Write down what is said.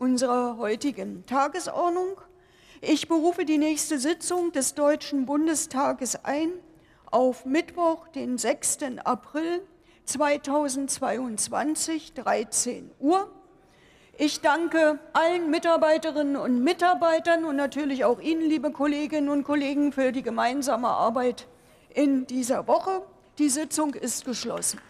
unserer heutigen Tagesordnung. Ich berufe die nächste Sitzung des Deutschen Bundestages ein auf Mittwoch, den 6. April 2022, 13 Uhr. Ich danke allen Mitarbeiterinnen und Mitarbeitern und natürlich auch Ihnen, liebe Kolleginnen und Kollegen, für die gemeinsame Arbeit in dieser Woche. Die Sitzung ist geschlossen.